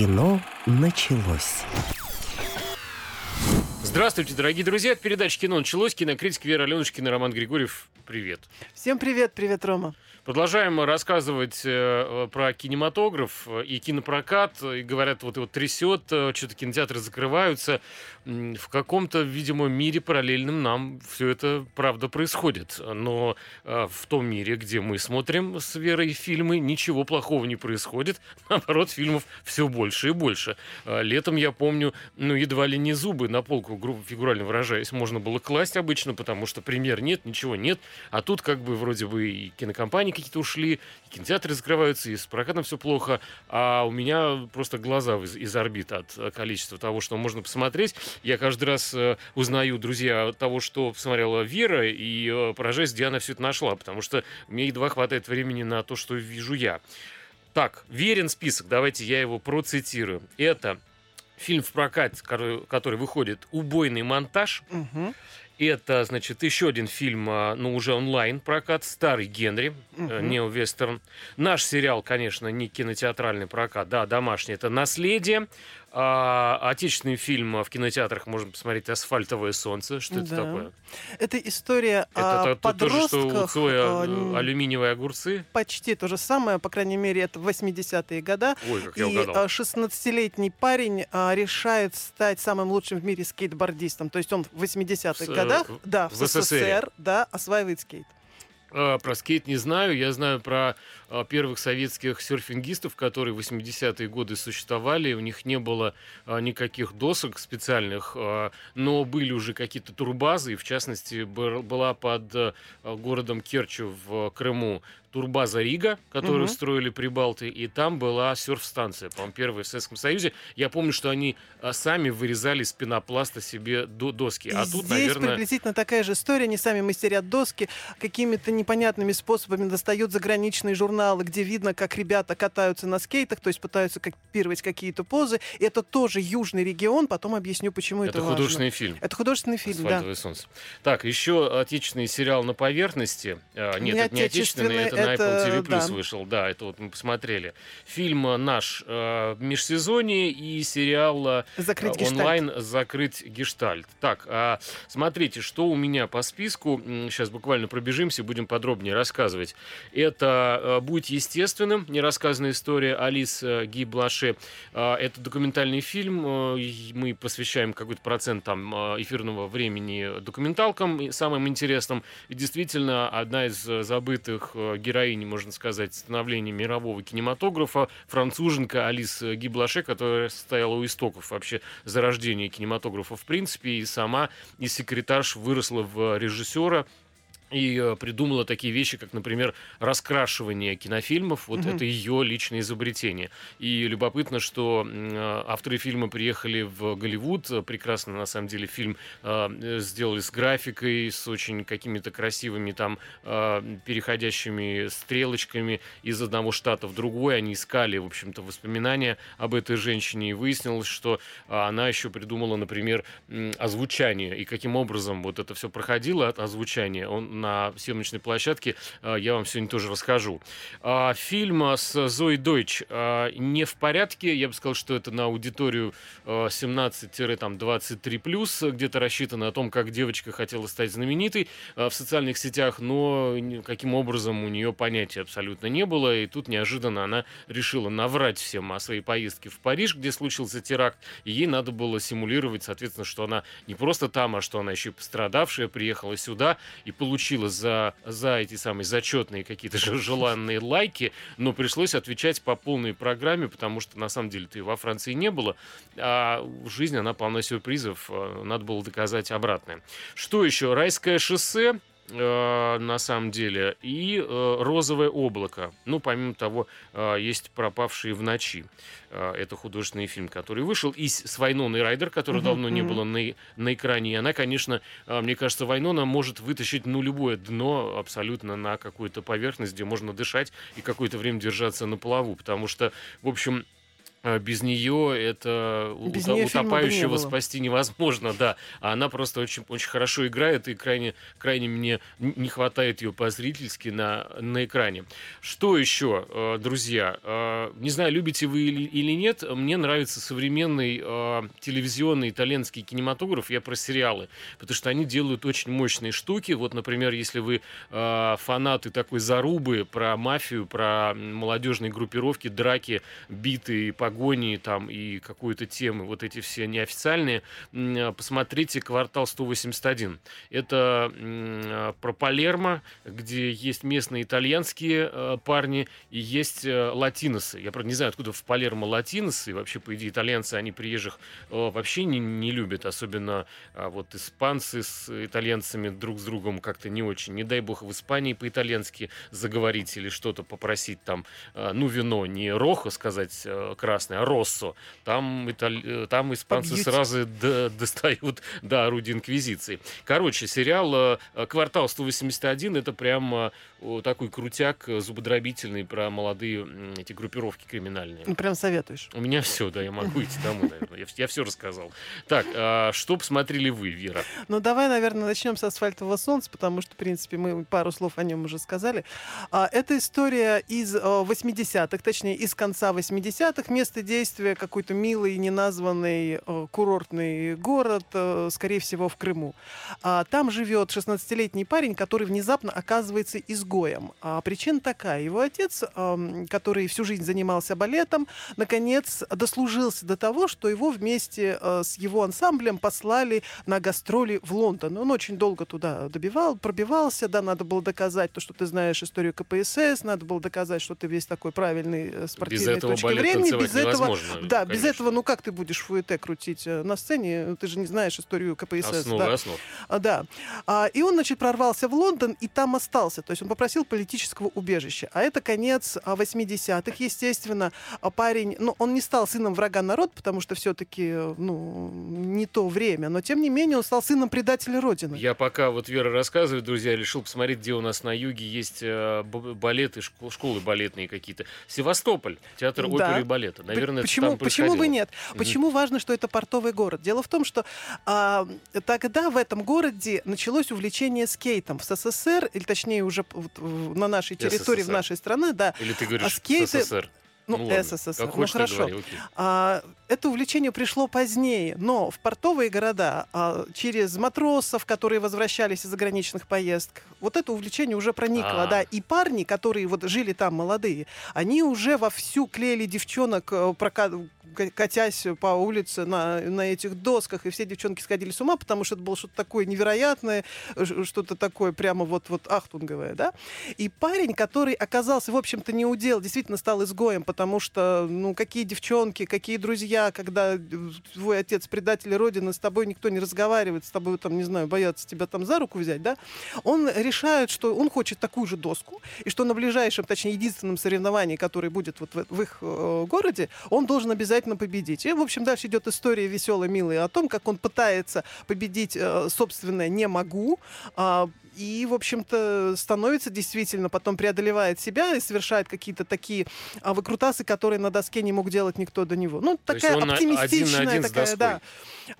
Кино началось. Здравствуйте, дорогие друзья. Это передача «Кино началось». Кинокритик Вера Аленушкина, Роман Григорьев. Привет. Всем привет, привет, Рома. Продолжаем рассказывать э, про кинематограф и кинопрокат. И говорят, вот его трясет, э, что-то кинотеатры закрываются. В каком-то, видимо, мире параллельном нам все это, правда, происходит. Но э, в том мире, где мы смотрим с Верой фильмы, ничего плохого не происходит. Наоборот, фильмов все больше и больше. Э, летом, я помню, ну, едва ли не зубы на полку, грубо фигурально выражаясь, можно было класть обычно, потому что премьер нет, ничего нет. А тут как бы вроде бы и кинокомпании какие-то ушли, и кинотеатры закрываются, и с прокатом все плохо, а у меня просто глаза из, из орбит от э, количества того, что можно посмотреть. Я каждый раз э, узнаю, друзья, от того, что посмотрела Вера, и э, поражаюсь, где она все это нашла, потому что мне едва хватает времени на то, что вижу я. Так, верен список, давайте я его процитирую. Это фильм в прокате, который, который выходит «Убойный монтаж». Угу. Это, значит, еще один фильм, а, ну, уже онлайн прокат, «Старый Генри», угу. нео-вестерн. Наш сериал, конечно, не кинотеатральный прокат, да, домашний, это «Наследие». А, отечественный фильм в кинотеатрах можно посмотреть «Асфальтовое солнце». Что это Да. такое? Это история Это о то- то- то же, что у подростках. Цоя а, э, н- алюминиевые огурцы. Почти то же самое, по крайней мере, это 80-е годы. Ой, как я И угадал. а, 16-летний парень а, решает стать самым лучшим в мире скейтбордистом. То есть он в 80-х В с- годах, э, да, в, в СССР. СССР, да, осваивает скейт. А, Про скейт не знаю. Я знаю про а, первых советских серфингистов, которые в 80-е годы существовали. У них не было а, никаких досок специальных, а, но были уже какие-то турбазы. И, в частности, была под городом Керчу в Крыму турбаза Рига, которую Мгм. строили прибалты, и там была серф-станция, по-моему, первая в Советском Союзе. Я помню, что они сами вырезали из пенопласта себе до- доски. И а тут, здесь наверное... приблизительно такая же история. Они сами мастерят доски, какими-то непонятными способами достают заграничные журналы, где видно, как ребята катаются на скейтах, то есть пытаются копировать какие-то позы. И это тоже южный регион. Потом объясню, почему это, Это важно. художественный фильм. Это художественный фильм, да. Солнце. Так, еще отечественный сериал на поверхности. А, нет, Не это не отечественный, это, отечественный, на Apple это- TV Plus да. вышел. Да, это вот мы посмотрели. Фильм э, наш э, межсезонье и сериал э, Закрыть гештальт. онлайн закрыть гештальт. Так, а смотрите, что у меня по списку. Сейчас буквально пробежимся, будем подробнее рассказывать. Это э, «Будь естественным», нерассказанная история Алис э, Ги Блаше. А, Это документальный фильм. э, и Мы посвящаем какой-то процент там э, эфирного времени документалкам и самым интересным. И действительно, одна из забытых героинь, можно сказать, становления мирового кинематографа, француженка Алис Ги Блаше, которая стояла у истоков вообще зарождения кинематографа в принципе, и сама из секретарш выросла в режиссера и э, придумала такие вещи, как, например, раскрашивание кинофильмов. Вот Мгм. это ее личное изобретение. И любопытно, что э, авторы фильма приехали в Голливуд. Прекрасно, на самом деле, фильм э, сделали с графикой, с очень какими-то красивыми там э, переходящими стрелочками из одного штата в другой. Они искали, в общем-то, воспоминания об этой женщине. И выяснилось, что она еще придумала, например, озвучание. И каким образом вот это все проходило от озвучания он, на съемочной площадке, а, я вам сегодня тоже расскажу. А, Фильм с Зоей Дойч а, не в порядке. Я бы сказал, что это на аудиторию а, 17-23+, где-то рассчитано о том, как девочка хотела стать знаменитой в социальных сетях, но каким образом у нее понятия абсолютно не было. И тут неожиданно она решила наврать всем о своей поездке в Париж, где случился теракт, и ей надо было симулировать, соответственно, что она не просто там, а что она еще и пострадавшая, приехала сюда и получила за, за эти самые зачетные какие-то же желанные лайки, но пришлось отвечать по полной программе, потому что на самом деле ты во Франции не было, а жизнь, она полна сюрпризов, э, надо было доказать обратное. Что еще? Райское шоссе, э, на самом деле, и э, розовое облако. Ну, помимо того, э, есть пропавшие в ночи. Э, это художественный фильм, который вышел. И с Вайноной Райдер, который Мгм, давно не было на, на экране. И она, конечно, э, мне кажется, Вайнона может вытащить ну, любое дно абсолютно на какую-то поверхность, где можно дышать и какое-то время держаться на плаву. Потому что, в общем, без нее это Без ута- нее не утопающего было. спасти невозможно, да. А она просто очень, очень хорошо играет, и крайне, крайне мне не хватает ее по-зрительски на, на экране. Что еще, э, друзья? Э, Не знаю, любите вы или, нет, мне нравится современный э, телевизионный итальянский кинематограф, я про сериалы, потому что они делают очень мощные штуки. Вот, например, если вы фанаты такой зарубы про мафию, про молодежные группировки, драки, биты, погони там и какую-то тему, вот эти все неофициальные, посмотрите «Квартал 181». Это про Палермо, где есть местные итальянские э, парни и есть э, латиносы. Я, правда, не знаю, откуда в Палермо латиносы, вообще, по идее, итальянцы, они приезжих э, вообще не, не любят, особенно а, вот испанцы с итальянцами друг с другом как-то не очень. Не дай бог в Испании по-итальянски заговорить или что-то попросить там, ну, вино, не рохо сказать красное, а россо. Там, италь- э, там испанцы Побьют. сразу д- достают до орудия инквизиции. Короче, сериал э, «Квартал 181» это прям такой крутяк э, зубодробительный про молодые эти группировки криминальные. Ну, прям советуешь. У меня все, да, я могу идти домой, наверное. Я, все рассказал. Так, а что посмотрели вы, Вера? Ну, давай, наверное, начнем с асфальтового солнца, потому что, в принципе, мы пару слов о нем уже сказали. А, это история из э, 80-х, точнее, из конца 80-х. Место действия какой-то милый, неназванный э, курортный город, э, скорее всего, в Крыму. А, там живет 16-летний парень, который внезапно оказывается изгоем. А, причина такая. Его отец, который всю жизнь занимался балетом, наконец дослужился до того, что его вместе э, с его ансамблем послали на гастроли в Лондон. Он очень долго туда добивал, пробивался, да, надо было доказать то, что ты знаешь историю КПСС, надо было доказать, что ты весь такой правильный э, Без спортивной этого точки времени. Без этого, да, без конечно. этого, ну как ты будешь фуэте крутить э, на сцене? Ты же не знаешь историю КПСС. Основы да. основ. А, Да. А, И он, значит, прорвался в Лондон и там остался. То есть он попросил политического убежища. А это конец а, 80-х, естественно. А Парень, ну, он не стал сыном врага народ, потому что все-таки, ну, не то время. Но, тем не менее, он стал сыном предателя Родины. Я пока вот Вера рассказывает, друзья, решил посмотреть, где у нас на юге есть э, балеты, школ- школы балетные какие-то. Севастополь, театр Да. оперы и балета. Наверное, это почему, там почему бы происходило. нет? Мгм. Почему важно, что это портовый город? Дело в том, что а, тогда в этом городе началось увлечение скейтом в СССР, или точнее уже вот в- на нашей территории, в СССР. нашей стране, да. Или ты говоришь скейты- СССР? Ну, ладно, СССР. Как ну хорошо. говори, окей. А, это увлечение пришло позднее, но в портовые города а, через матросов, которые возвращались из заграничных поездок, вот это увлечение уже проникло, А. да. И парни, которые вот жили там молодые, они уже вовсю клеили девчонок, э, прока- ка- катясь по улице на, на этих досках, и все девчонки сходили с ума, потому что это было что-то такое невероятное, что-то такое прямо вот, вот ахтунговое, да. И парень, который оказался, в общем-то, не удел, действительно стал изгоем, потому что, ну, какие девчонки, какие друзья, когда твой отец предатель Родины, с тобой никто не разговаривает, с тобой, там, не знаю, боятся тебя там за руку взять, да, он решает, что он хочет такую же доску, и что на ближайшем, точнее, единственном соревновании, которое будет вот в, в их э, городе, он должен обязательно победить. И, в общем, дальше идет история веселая, милая о том, как он пытается победить э, собственное «не могу», а, и, в общем-то, становится действительно, потом преодолевает себя и совершает какие-то такие а, выкрутасы, которые на доске не мог делать никто до него. Ну, То такая оптимистичная один на один такая, да.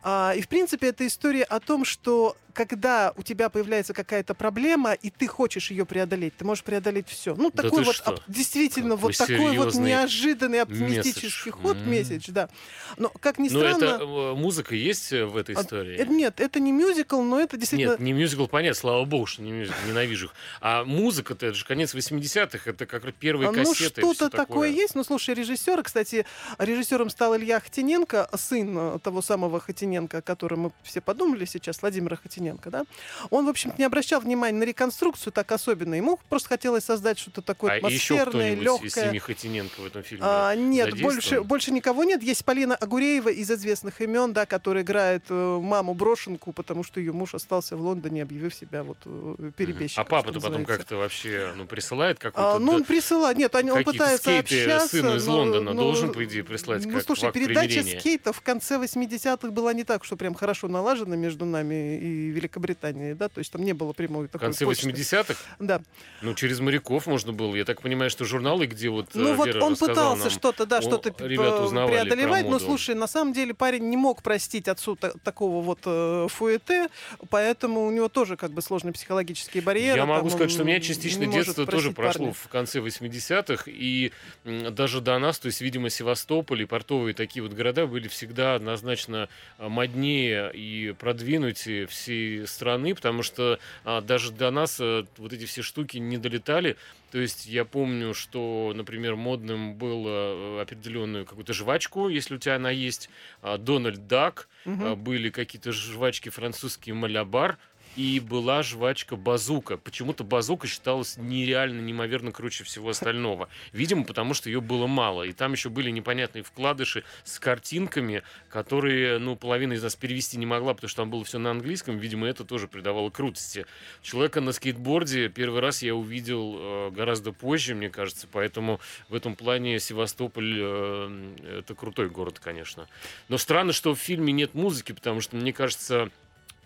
А, и, в принципе, это история о том, что когда у тебя появляется какая-то проблема, и ты хочешь ее преодолеть, ты можешь преодолеть все. Ну, Да такой вот что? действительно Какой вот такой вот неожиданный оптимистический месседж. ход, М. месседж, да. Но, как ни Но странно... это э, музыка есть э, в этой а, истории? это- нет, это не мюзикл, но это действительно... Нет, не мюзикл, понятно, слава богу, что не мюзикл, ненавижу их. А музыка-то, это же конец 80-х, это как раз первые А, Ну, кассеты. всё что-то такое есть. Ну, слушай, режиссер, кстати, режиссером стал Илья Хатиненко, сын того самого Хатиненко, о котором мы все подумали сейчас, Владимира Хатиненко, да. Он, в общем-то, не обращал внимания на реконструкцию так особенно. Ему просто хотелось создать что-то такое А еще атмосферное, кто-нибудь из легкое. семьи Хатиненко в этом фильме? А, нет, больше, больше никого нет. Есть Полина Агуреева из известных имен, да, которая играет э, маму брошенку, потому что ее муж остался в Лондоне, объявив себя вот э, перебежчиком. А папа-то потом как-то вообще ну, присылает какой-то... А, ну, он присылает. Нет, они, он пытается общаться. сыну из Лондона но- должен, по идее, прислать Ну, как слушай, передача примирения. скейтов в конце 80-х была не так, что прям хорошо налажена между нами и Великобритании, да, то есть там не было прямой В такой конце почты. 80-х? Да. Ну, через моряков можно было. Я так понимаю, что журналы, где вот Ну э, вот Вера он пытался нам, что-то, да, что-то про преодолевать, но слушай, на самом деле парень не мог простить отцу та- такого вот э, фуэте, поэтому у него тоже как бы сложные психологические барьеры. Я могу там сказать, что у меня частично детство тоже прошло парня. в конце 80-х, и даже до нас, то есть, видимо, Севастополь и портовые такие вот города были всегда однозначно а, моднее и продвинутее всей страны, потому что а, даже до нас а, вот эти все штуки не долетали. То есть я помню, что, например, модным было э, определенную какую-то жвачку, если у тебя она есть, а, Дональд Дак, Мгм. а, были какие-то жвачки французские Малябар, и была жвачка базука. Почему-то базука считалась нереально, неимоверно круче всего остального. Видимо, потому что ее было мало. И там еще были непонятные вкладыши с картинками, которые, ну, половина из нас перевести не могла, потому что там было все на английском. Видимо, это тоже придавало крутости. Человека на скейтборде первый раз я увидел э, гораздо позже, мне кажется, поэтому в этом плане Севастополь э, это крутой город, конечно. Но странно, что в фильме нет музыки, потому что, мне кажется,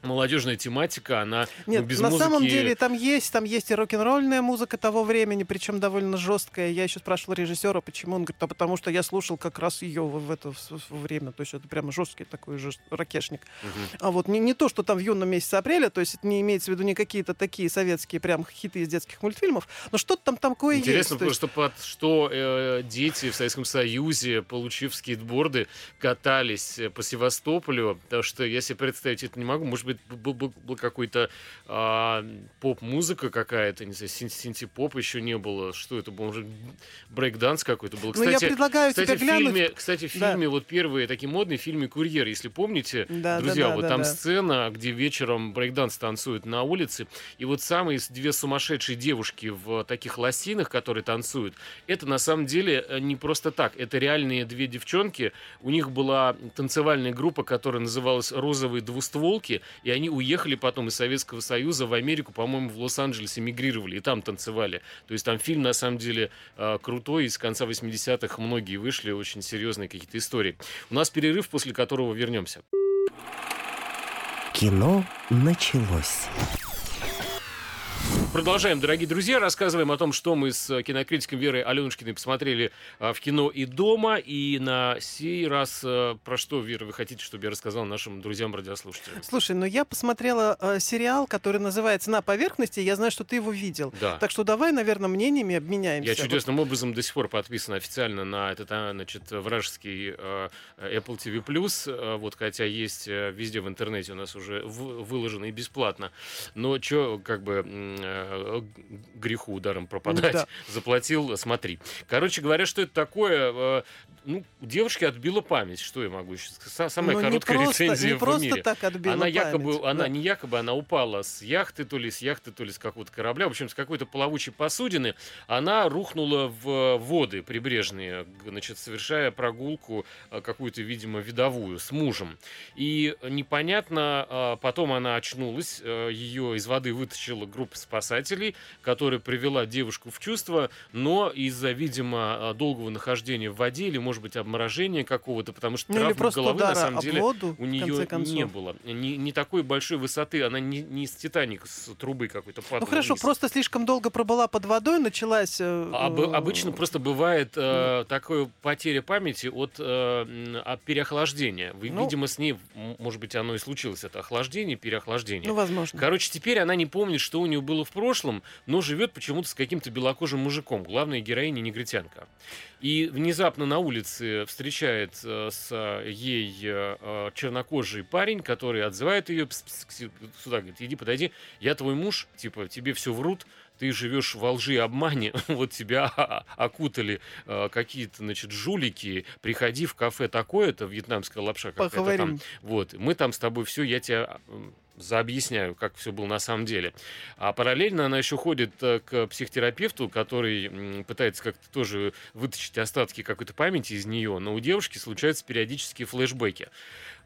молодежная тематика, она ну, Нет, без на музыки... самом деле там есть, там есть и рок-н-ролльная музыка того времени, причем довольно жесткая. Я еще спрашивал режиссера, почему. Он говорит, а потому что я слушал как раз ее в, в это в- в время. То есть это прямо жесткий такой же ракешник. Мгм. А вот не, не то, что там в юном месяце апреля, то есть это не имеется в виду не какие-то такие советские прям хиты из детских мультфильмов, но что-то там такое есть. Интересно есть- просто, под что э, дети в Советском Союзе, получив скейтборды, катались э, по Севастополю, потому что я себе представить это не могу. Может быть, был, был- был какой-то а, поп-музыка какая-то, не знаю, син- синти-поп еще не было. Что это был? Может, брейк-данс какой-то был. Ну, я предлагаю кстати, тебе в глянуть. фильме, кстати, в Да. фильме вот первые такие модные фильмы «Курьер», если помните, Да, да, Друзья, да, вот да, там да. сцена, где вечером брейкданс танцуют на улице, и вот самые две сумасшедшие девушки в таких лосинах, которые танцуют, это на самом деле э, не просто так, это реальные две девчонки, у них была танцевальная группа, которая называлась «Розовые двустволки», и они уехали потом из Советского Союза в Америку, по-моему, в Лос-Анджелес эмигрировали, и там танцевали. То есть там фильм, на самом деле, э, крутой, из конца 80-х многие вышли, очень серьезные какие-то истории. У нас перерыв, после которого вернемся. Кино началось. Продолжаем, дорогие друзья, рассказываем о том, что мы с э, кинокритиком Верой Аленушкиной посмотрели а, в кино и дома. И на сей раз э, про что, Вера, вы хотите, чтобы я рассказал нашим друзьям-радиослушателям? Слушай, ну я посмотрела э, сериал, который называется «На поверхности». Я знаю, что ты его видел. Да. Так что давай, наверное, мнениями обменяемся. Я чудесным образом до сих пор подписан официально на этот, а, значит, вражеский э, Apple TV+, э, вот, хотя есть э, везде в интернете у нас уже выложено и бесплатно. Но что, как бы, э, греху ударом пропадать, Да. заплатил, смотри. Короче говоря, что это такое? Э, Ну, девушке отбила память, что я могу еще сказать. Самая Ну, не короткая просто- рецензия не в просто мире. так отбила она память, якобы, она да. не якобы, она упала с яхты, то ли с яхты, то ли с какого-то корабля, в общем, с какой-то плавучей посудины. Она рухнула в воды прибрежные, значит, совершая прогулку э, какую-то, видимо, видовую с мужем. И непонятно, потом она очнулась, э, ее из воды вытащила группа спасателей, которая привела девушку в чувство, но из-за, видимо, а, долгого нахождения в воде или, может быть, обморожения какого-то, потому что Ну, травмы головы, на самом деле, воду, у нее не было. Не, не такой большой высоты, она не, не с Титаник, с трубы какой-то падала Ну хорошо, вниз. просто слишком долго пробыла под водой, началась... э, Об- э, обычно просто бывает э, такое потеря памяти от, э, от переохлаждения. Вы, Ну. видимо, с ней, может быть, оно и случилось, это охлаждение, переохлаждение. Ну, возможно. Короче, теперь она не помнит, что у нее было в прошлом, но живет почему-то с каким-то белокожим мужиком. Главная героиня негритянка. И внезапно на улице встречает э, с ей э, э, чернокожий парень, который отзывает ее «Пс, пс, кси- сюда, говорит, иди, подойди, я твой муж, типа, тебе все врут, ты живешь во лжи и обмане, вот тебя окутали э, какие-то, значит, жулики, приходи в кафе такое-то, вьетнамская лапша какая-то там, вот, мы там с тобой все, я тебя заобъясняю, как все было на самом деле. А параллельно она еще ходит э, к психотерапевту, который пытается как-то тоже вытащить остатки какой-то памяти из нее, но у девушки случаются периодические флешбеки.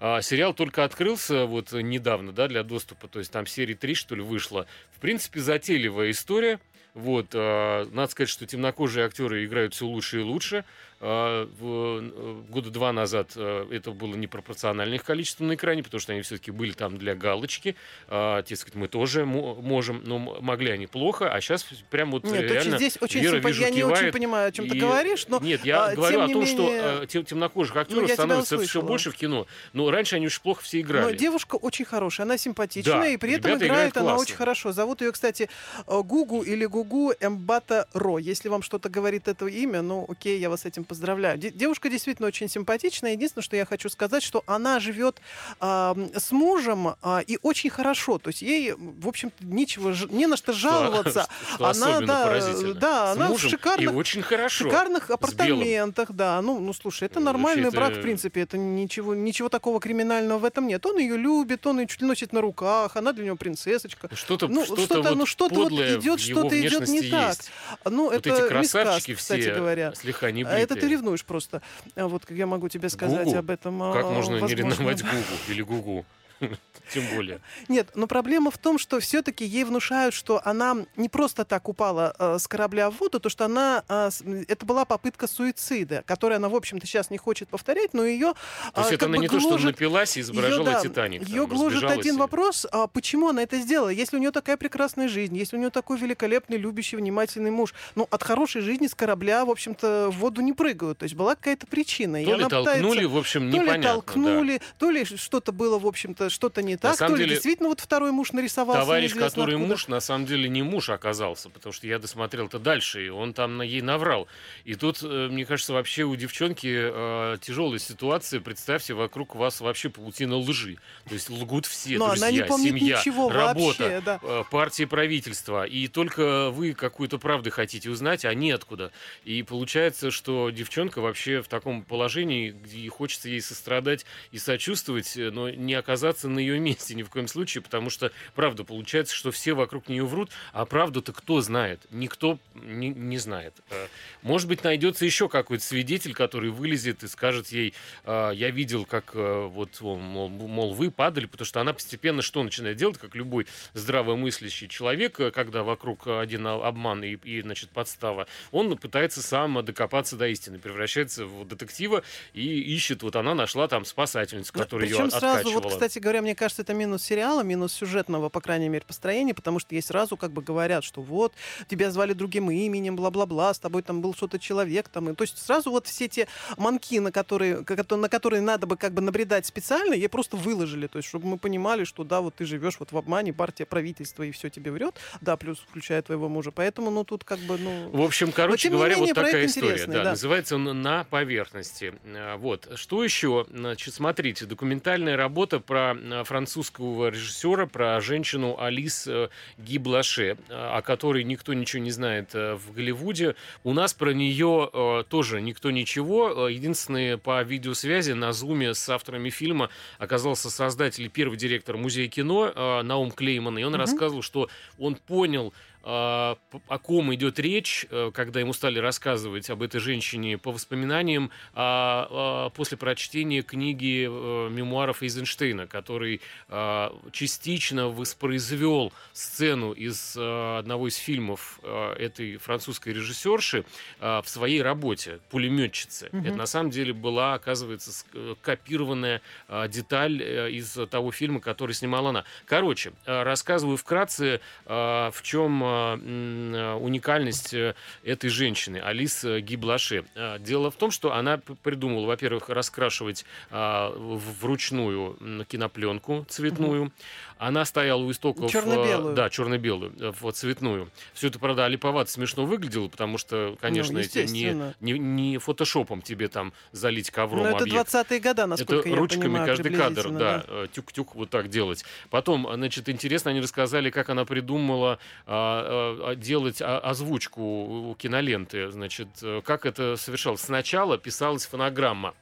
А, сериал только открылся вот недавно, да, для доступа, то есть там серии 3, что ли, вышло. В принципе, затейливая история. Вот, э, надо сказать, что темнокожие актеры играют все лучше и лучше. Э, в, э, года два назад э, это было непропорциональное их количество на экране, потому что они все-таки были там для галочки. Э, сказать, мы тоже можем, но могли они плохо, а сейчас прям вот Нет, реально здесь очень Вера, симпа... вижу, Я не очень понимаю, о чем и... ты говоришь, но Нет, я а, говорю о том, менее... что э, тем, темнокожих актеров я тебя становится все больше в кино. Но раньше они очень плохо все играли. Но девушка очень хорошая, она симпатичная, Да, и при этом играет она классно. очень хорошо. Зовут ее, кстати, э, Гугу или Гугу Эмбата Ро. Если вам что-то говорит это имя, ну окей, я вас с этим поздравляю. Де- девушка действительно очень симпатичная. Единственное, что я хочу сказать, что она живет а, с мужем а, и очень хорошо. То есть ей, в общем-то, нечего, ж- не на что жаловаться. Что она, особенно да, да, С она в шикарных- очень хорошо. шикарных апартаментах, да. Ну, ну, слушай, это Ну, нормальный брак, это- в принципе. Это ничего, ничего такого криминального в этом нет. Он ее любит, он ее чуть ли носит на руках, она для него принцесочка. Что-то, Ну, что-то, что-то, вот ну, что-то вот идет, что-то идет не так. Ну, Вот это эти красавчики мискас, все, кстати говоря. слегка не Это ты ревнуешь просто. А Вот как я могу тебе сказать Гугу? об этом. а, Как можно не возможно. ревновать Гугу или Гугу? Тем более. Нет, но проблема в том, что все-таки ей внушают, что она не просто так упала э, с корабля в воду, то что она э, это была попытка суицида, которую она, в общем-то, сейчас не хочет повторять, но ее То есть это она не то, что напилась и изображала Титаник. Ее там, гложет один и- вопрос, а почему она это сделала? Если у нее такая прекрасная жизнь, если у нее такой великолепный, любящий, внимательный муж, ну, от хорошей жизни с корабля, в общем-то, в воду не прыгают. То есть была какая-то причина. и То ли она пытается- толкнули, в общем, то ли непонятно. да. толкнули, то ли что-то было, в общем-то, что-то не так, самом то ли деле, действительно вот второй муж нарисовался. Товарищ, который откуда. муж, на самом деле не муж оказался, потому что я досмотрел-то дальше, и он там на ей наврал. И тут, э, мне кажется, вообще у девчонки э, тяжелая ситуация. Представьте, вокруг вас вообще паутина лжи. То есть лгут все, Но друзья, она не помнит семья, ничего работа, вообще, да. э, партия, правительство. И только вы какую-то правду хотите узнать, а неоткуда. И получается, что девчонка вообще в таком положении, где хочется ей сострадать и сочувствовать, э, но не оказаться на ее месте ни в коем случае, потому что, правда, получается, что все вокруг нее врут, а правду-то кто знает? Никто не, не знает. Э, Может быть, найдется еще какой-то свидетель, который вылезет и скажет ей, э, я видел, как э, вот, мол, мол, вы падали, потому что она постепенно что начинает делать, как любой здравомыслящий человек, э, когда вокруг один а- обман и, и, значит, подстава, он пытается сам докопаться до истины, превращается в детектива и ищет, вот она нашла там спасательницу, которая ее Причем сразу, откачивала. вот, кстати говоря, мне кажется, это минус сериала, минус сюжетного, по крайней мере, построения, потому что ей сразу как бы говорят, что вот, тебя звали другим именем, бла-бла-бла, с тобой там был что-то человек, там, и, то есть сразу вот все те манки, на которые, ко- на которые надо бы как бы набредать специально, ей просто выложили, то есть чтобы мы понимали, что да, вот ты живешь вот в обмане, партия, правительство, и все тебе врет, да, плюс включая твоего мужа, поэтому, ну, тут как бы, ну... В общем, короче говоря, менее, вот такая история. Да, да. Называется он «На поверхности». А, Вот. Что еще? Значит, смотрите, документальная работа про французского режиссера, про женщину Алис э, Гиблаше, а, о которой никто ничего не знает э, в Голливуде. У нас про нее э, тоже никто ничего. Э, Единственное, по видеосвязи на зуме с авторами фильма оказался создатель и первый директор музея кино э, Наум Клейман, и он Мгм. рассказывал, что он понял, о ком идет речь, э, когда ему стали рассказывать об этой женщине по воспоминаниям а, а, после прочтения книги э, мемуаров Эйзенштейна, который а, частично воспроизвел сцену из а, одного из фильмов а, этой французской режиссерши а, в своей работе «Пулеметчица». Мгм. Это на самом деле была, оказывается, э, копированная а, деталь из того фильма, который снимала она. Короче, рассказываю вкратце, а, в чем а, а, уникальность э, этой женщины, Алис э, Гиблаше. Дело в том, что она придумала, во-первых, раскрашивать вручную кинопленку цветную. Она стояла у истоков... э, Чёрно-белую. Да, черно-белую, э, вот цветную. Все это, правда, липовато смешно выглядело, потому что, конечно, Ну, не, не, не фотошопом тебе там залить ковром Ну, это объект. 20-е года, насколько Это я ручками понимаю, каждый кадр, да, э, тюк-тюк вот так делать. Потом, значит, интересно, они рассказали, как она придумала а, а, делать озвучку киноленты, значит, э, как это совершалось. Сначала писалась фонограмма.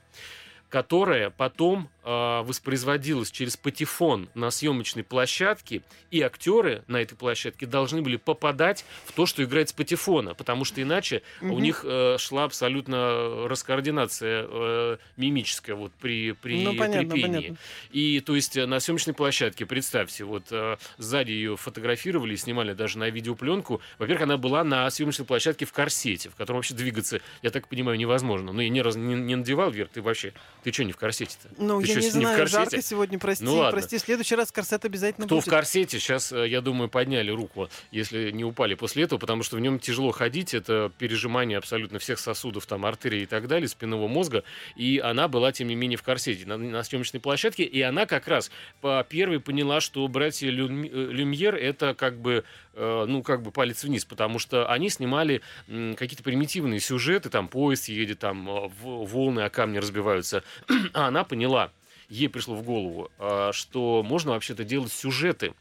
Которая потом э, воспроизводилась через патефон на съемочной площадке, и актеры на этой площадке должны были попадать в то, что играет с патефона, потому что иначе Мгм. у них э, шла абсолютно раскоординация э, мимическая вот при, при, ну, при понятно, пении. понятно. И то есть э, на съемочной площадке, представьте, вот э, сзади ее фотографировали, снимали даже на видеопленку. Во-первых, она была на съемочной площадке в корсете, в котором вообще двигаться, я так понимаю, невозможно. Ну, я ни разу не, не надевал, Вер, ты вообще, ты что не в корсете-то? Ну, Ты я чё, не не в знаю, корсете? жарко сегодня, прости, Ну, ладно. прости. В следующий раз корсет обязательно Кто будет. в корсете, сейчас, э, я думаю, подняли руку, если не упали после этого, потому что в нем тяжело ходить, это пережимание абсолютно всех сосудов, там, артерий и так далее, спинного мозга, и она была, тем не менее, в корсете на, на съемочной площадке, и она как раз по первой поняла, что братья Люм- э, Люмьер это как бы, ну, как бы палец вниз, потому что они снимали какие-то примитивные сюжеты, там, поезд едет, там, э, волны о камни разбиваются, а она поняла, ей пришло в голову, а, что можно вообще-то делать сюжеты.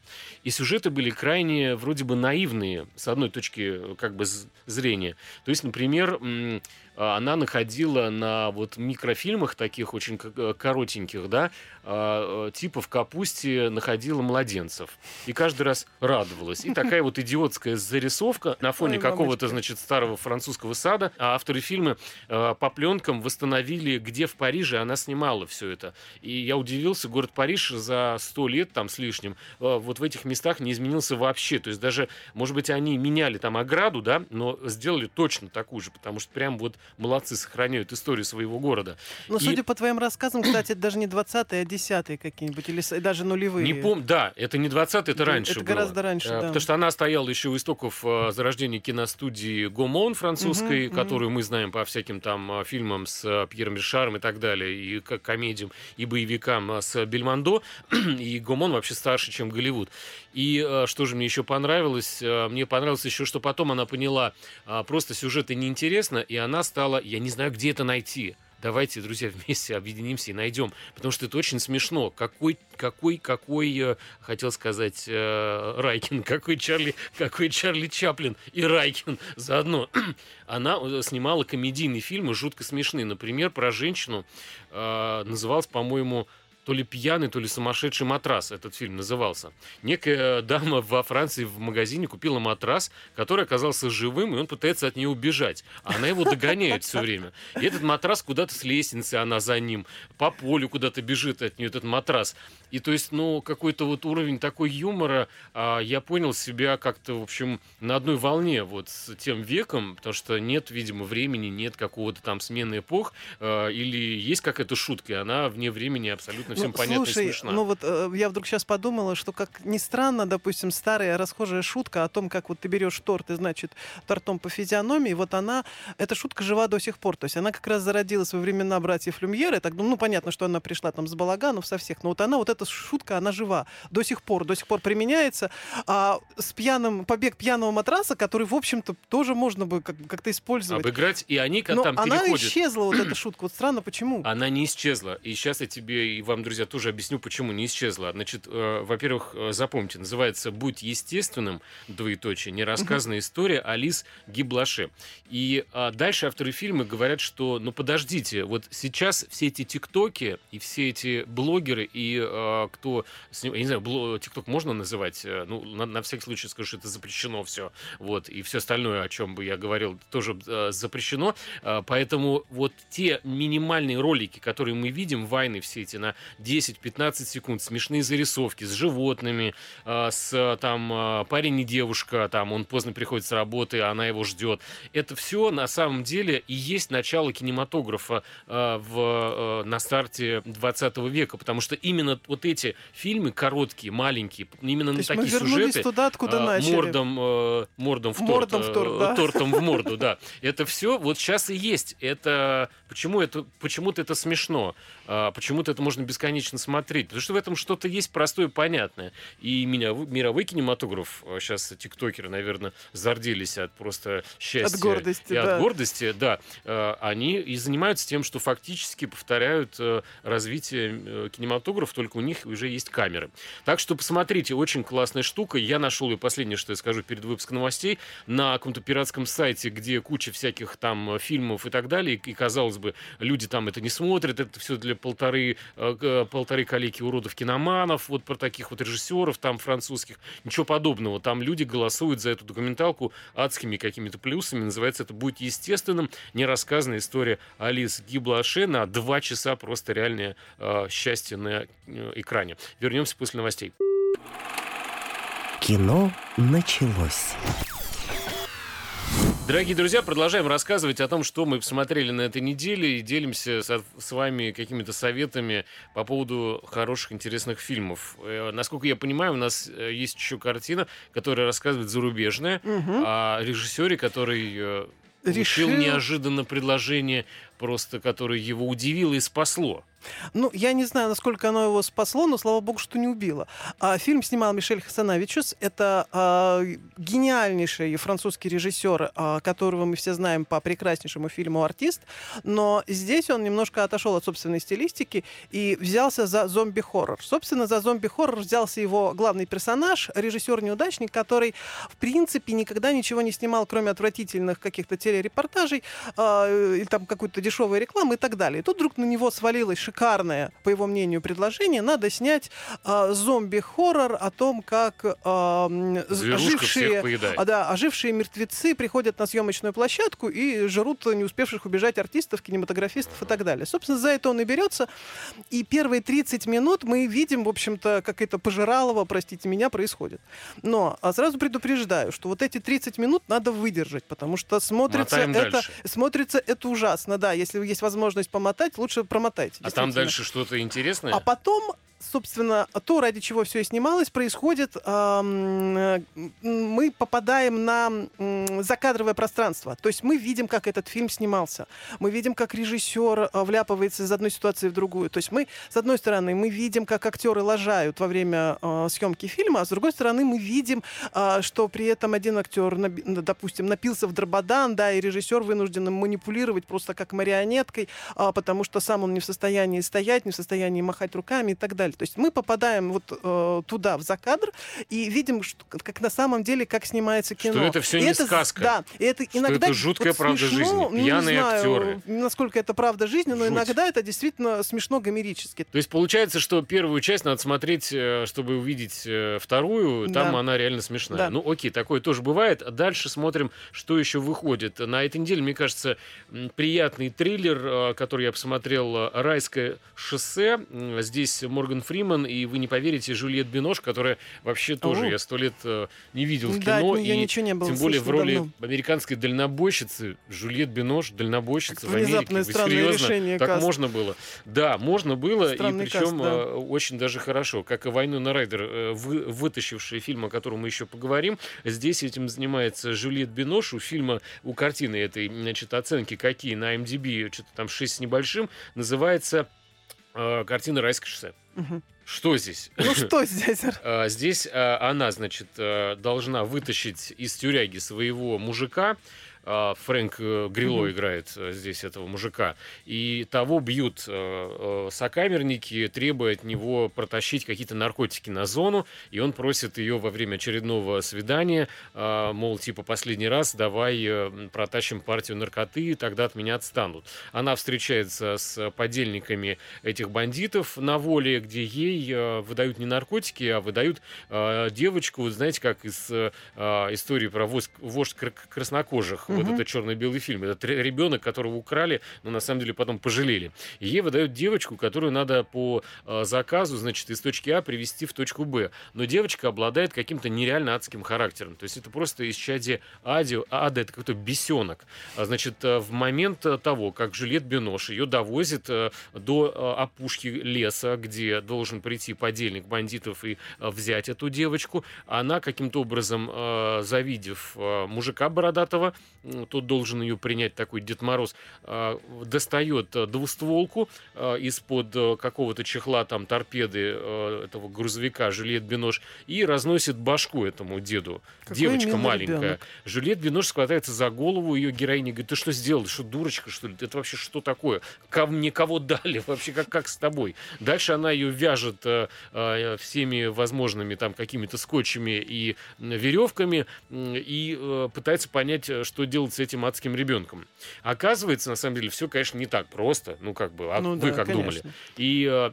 И сюжеты были крайне вроде бы наивные с одной точки э, как бы зрения. То есть, например, она находила на вот микрофильмах таких очень э, коротеньких, да, а, э, типа в капусте находила младенцев. И каждый раз радовалась. И такая вот идиотская зарисовка на фоне какого-то, значит, старого французского сада. А авторы фильма э, по пленкам восстановили, где в Париже она снимала все это. И я удивился, город Париж за сто лет там с лишним вот в этих местах не изменился вообще. То есть даже, может быть, они меняли там ограду, да, но сделали точно такую же, потому что прям вот молодцы, сохраняют историю своего города. Но И- судя по твоим рассказам, кстати, это даже не 20-е, а 10-е какие-нибудь, или даже нулевые. Не помню, да, это не 20 это Да, раньше это было. гораздо раньше, Э, да. Потому что она стояла еще у истоков э, зарождения киностудии Гомон французской, мгм. которую мы знаем по всяким там э, фильмам с Пьером Ришаром и так далее, и комедиям, и боевикам с Бельмондо. и Гомон вообще старше, чем Голливуд. И э, что же мне еще понравилось? Э, Мне понравилось еще, что потом она поняла, а, просто сюжеты неинтересно, и она стала, я не знаю, где это найти. Давайте, друзья, вместе объединимся и найдем. Потому что это очень смешно. Какой, какой, какой, э, хотел сказать, э, Райкин, какой Чарли, какой Чарли Чаплин и Райкин заодно. Она снимала комедийные фильмы, жутко смешные. Например, про женщину, э, назывался, по-моему, то ли пьяный, то ли сумасшедший матрас этот фильм назывался. Некая дама во Франции в магазине купила матрас, который оказался живым, и он пытается от нее убежать. А она его догоняет все время. И этот матрас куда-то с лестницы, она за ним, по полю куда-то бежит от нее этот матрас. И то есть, ну, какой-то вот уровень такой юмора, а, я понял себя как-то, в общем, на одной волне вот с тем веком, потому что нет, видимо, времени, нет какого-то там смены эпох, а, или есть какая-то шутка, и она вне времени абсолютно всем Ну, понятна слушай, и смешна. ну вот э, я вдруг сейчас подумала, что как ни странно, допустим, старая расхожая шутка о том, как вот ты берешь торт и, значит, тортом по физиономии, вот она, эта шутка жива до сих пор. То есть она как раз зародилась во времена братьев Люмьера. Так думаю, ну, понятно, что она пришла там с балаганов, со всех, но вот она, вот эта шутка, она жива до сих пор, до сих пор применяется. А с пьяным, побег пьяного матраса, который, в общем-то, тоже можно бы как- как-то использовать. Обыграть, и они как Но там она переходят. исчезла, вот эта шутка. Вот странно, почему? Она не исчезла. И сейчас я тебе и вам, друзья, тоже объясню, почему не исчезла. Значит, э, во-первых, э, запомните, называется «Будь естественным», двоеточие, нерассказанная история Алис Гиблаше. И а, дальше авторы фильма говорят, что, ну подождите, вот сейчас все эти тиктоки и все эти блогеры и э, кто, сни- я не знаю, тикток можно называть, Э, ну, на, на всякий случай скажу, что это запрещено все, вот, и все остальное, о чем бы я говорил, тоже э, запрещено, Поэтому вот те минимальные ролики, которые мы видим, вайны все эти на 10-15 секунд, смешные зарисовки с животными, с там парень и девушка, там он поздно приходит с работы, она его ждет. Это все на самом деле и есть начало кинематографа в, на старте 20 века, потому что именно эти фильмы короткие, маленькие, именно То на такие сюжеты, туда, откуда а, начали. Мордом, э, мордом в торт. Мордом в торт, э, да. Тортом в морду, да. Это все вот сейчас и есть. Это почему это почему-то это смешно, а, почему-то это можно бесконечно смотреть, потому что в этом что-то есть простое, понятное. И меня мировой кинематограф сейчас тиктокеры, наверное, зарделись от просто счастья От гордости, и да. от гордости, да. Э, Они и занимаются тем, что фактически повторяют э, развитие э, кинематографа, только у них уже есть камеры. Так что посмотрите, очень классная штука. Я нашел ее, последнее, что я скажу перед выпуском новостей, на каком-то пиратском сайте, где куча всяких там фильмов и так далее. И, казалось бы, люди там это не смотрят, это все для полторы, э, полторы коллеги уродов киноманов, вот про таких вот режиссеров там французских. Ничего подобного. Там люди голосуют за эту документалку адскими какими-то плюсами. Называется это «Будет естественным». Нерассказанная история Алис Гиблаше на два часа просто реальное э, счастье на э, экране. Вернемся после новостей. Кино началось. Дорогие друзья, продолжаем рассказывать о том, что мы посмотрели на этой неделе и делимся с, с вами какими-то советами по поводу хороших, интересных фильмов. Э, насколько я понимаю, у нас э, есть еще картина, которая рассказывает зарубежная Мгм. о режиссере, который э, получил Решил- неожиданно предложение, просто которое его удивило и спасло. Ну, я не знаю, насколько оно его спасло, но слава богу, что не убило. А, фильм снимал Мишель Хасанавичус. Это а, гениальнейший французский режиссер, а, которого мы все знаем по прекраснейшему фильму «Артист». Но здесь он немножко отошел от собственной стилистики и взялся за зомби-хоррор. Собственно, за зомби-хоррор взялся его главный персонаж, режиссер-неудачник, который, в принципе, никогда ничего не снимал, кроме отвратительных каких-то телерепортажей а, или там какой-то дешевой рекламы и так далее. И тут вдруг на него свалилось шикарное, по его мнению, предложение. Надо снять а, зомби-хоррор о том, как всех ожившие, а, да, ожившие мертвецы приходят на съемочную площадку и жрут не успевших убежать артистов, кинематографистов и так далее. Собственно, за это он и берется. И первые 30 минут мы видим, в общем-то, как это пожиралово, простите меня, происходит. Но а сразу предупреждаю, что вот эти 30 минут надо выдержать, потому что смотрится Мотаем это, дальше. смотрится это ужасно. Да, если есть возможность помотать, лучше промотайте. А там дальше что-то интересное? А потом, собственно, то, ради чего все и снималось, происходит, э, мы попадаем на закадровое пространство. То есть мы видим, как этот фильм снимался. Мы видим, как режиссер э, вляпывается из одной ситуации в другую. То есть мы, с одной стороны, мы видим, как актеры лажают во время э, съемки фильма, а с другой стороны, мы видим, что при этом один актер, допустим, напился в дрободан, да, и режиссер вынужден им манипулировать просто как марионеткой, а, потому что сам он не в состоянии стоять, не в состоянии махать руками и так далее. То есть мы попадаем вот э, туда, в закадр, и видим, что, как на самом деле, как снимается кино. Что это всё И не с- сказка. Да, и это Что иногда это жуткая вот правда смешно, жизни, ну, пьяные знаю, актеры. насколько это правда жизни, но Жуть. иногда это действительно смешно гомерически. То есть получается, что первую часть надо смотреть, э, чтобы увидеть э, вторую. Там Да. она реально смешная. Да. Ну окей, такое тоже бывает. Дальше смотрим, что еще выходит. На этой неделе, мне кажется, приятный триллер, э, который я посмотрел, «Райское шоссе». Здесь Морган Фриман и, вы не поверите, Жюльет Бинош, которая вообще тоже О. я сто лет э, не видел в Да, кино. от неё и ничего не было Тем более в роли давно. американской дальнобойщицы. Жюльет Бинош, дальнобойщица Как в Америке. странное серьезно? решение Так каст. можно было. Да, можно было, Странный и причем каст, да. э, очень даже хорошо. Как и «Войну на Райдер», э, вы, вытащивший фильм, о котором мы еще поговорим. Здесь этим занимается Жюльет Бинош. У фильма, у картины этой, значит, оценки какие на MDB, что-то там 6 с небольшим, называется э, картина «Райское шоссе». Что здесь? Ну что здесь? А, Здесь а, она, значит, а, должна вытащить из тюряги своего мужика. А, Фрэнк э, Грило Мгм. играет э, здесь этого мужика. И того бьют э, сокамерники, требуя от него протащить какие-то наркотики на зону. И он просит ее во время очередного свидания, а, мол, типа, последний раз давай протащим партию наркоты, тогда от меня отстанут. Она встречается с подельниками этих бандитов на воле, где ей выдают не наркотики, а выдают девочку, знаете, как из истории про вождь, вождь краснокожих, вот Мгм. это черно-белый фильм. Это ре- ребенок, которого украли, но на самом деле потом пожалели. И ей выдают девочку, которую надо по э, заказу, значит, из точки А привести в точку Б. Но девочка обладает каким-то нереально адским характером. То есть это просто из чади ади, ада, это какой-то бесенок. А, Значит, э, в момент того, как Жилет Бинош ее довозит э, до опушки леса, где должен прийти подельник бандитов и взять эту девочку, она каким-то образом, завидев мужика бородатого, тот должен ее принять, такой Дед Мороз, а, достает э, двустволку а, из-под э, какого-то чехла, там, торпеды э, этого грузовика Жюльет Бинош и разносит башку этому деду. Какой Девочка маленькая. ребенок. Жюльет Бинош схватается за голову ее героини, говорит, ты что сделал? Что, дурочка, что ли? Это вообще что такое? Ко мне кого дали? Вообще, как, как с тобой? Дальше она ее вяжет всеми возможными там какими-то скотчами и веревками и пытается понять, что делать с этим адским ребенком. Оказывается, на самом деле, все, конечно, не так просто. Ну, как бы, а Ну вы да, как думали? конечно. И э,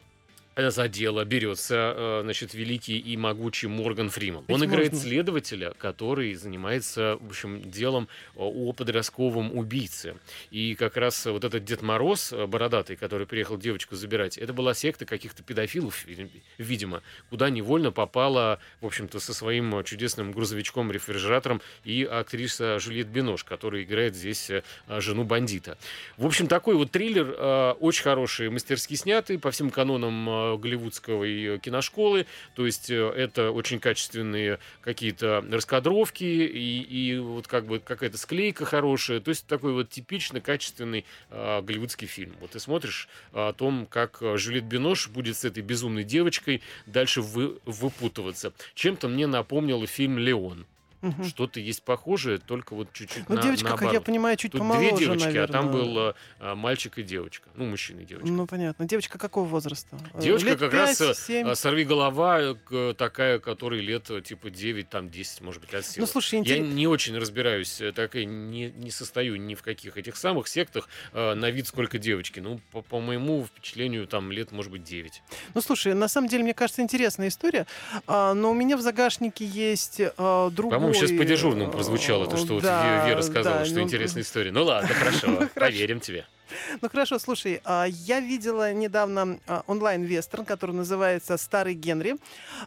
за дело берется, э, значит, великий и могучий Морган Фриман. Ведь Он играет можно. следователя, который занимается, в общем, делом э, о подростковом убийце. И как раз вот этот Дед Мороз, э, бородатый, который приехал девочку забирать, это была секта каких-то педофилов, ви- видимо, куда невольно попала, в общем-то, со своим э, чудесным грузовичком-рефрижератором и актриса Жюльет Бинош, которая играет здесь э, жену бандита. В общем, такой вот триллер, э, очень хороший, мастерски снятый, по всем канонам э, голливудской киношколы. То есть э, это очень качественные какие-то раскадровки и, и вот как бы какая-то склейка хорошая. То есть такой вот типично качественный э, голливудский фильм. Вот ты смотришь э, о том, как э, Жюльет Бинош будет с этой безумной девочкой дальше вы, выпутываться. Чем-то мне напомнил фильм «Леон». Мгм. Что-то есть похожее, только вот чуть-чуть Ну, на, девочка, как я наоборот. понимаю, чуть Тут помоложе, две девочки, наверное. а там был э, а, мальчик и девочка. Ну, мужчина и девочка. Ну, понятно. Девочка какого возраста? Э, Девочка лет как пять, раз семь? а, сорви голова такая, которой лет э, типа 9, там 10, может быть, от силы. Ну, слушай, Я интересно. не очень разбираюсь, э, так и не, не состою ни в каких этих самых сектах э, на вид сколько девочки. Ну, по, по моему впечатлению, там лет, может быть, 9. Ну, слушай, на самом деле, мне кажется, интересная история. А, но у меня в загашнике есть а, другой... Сейчас по дежурному э, прозвучало то, что вот да, Ве- Вера сказала, да, что ну, интересная история. Ну ладно, хорошо, поверим тебе. Ну хорошо, слушай, а, я видела недавно а, онлайн-вестерн, который называется «Старый Генри».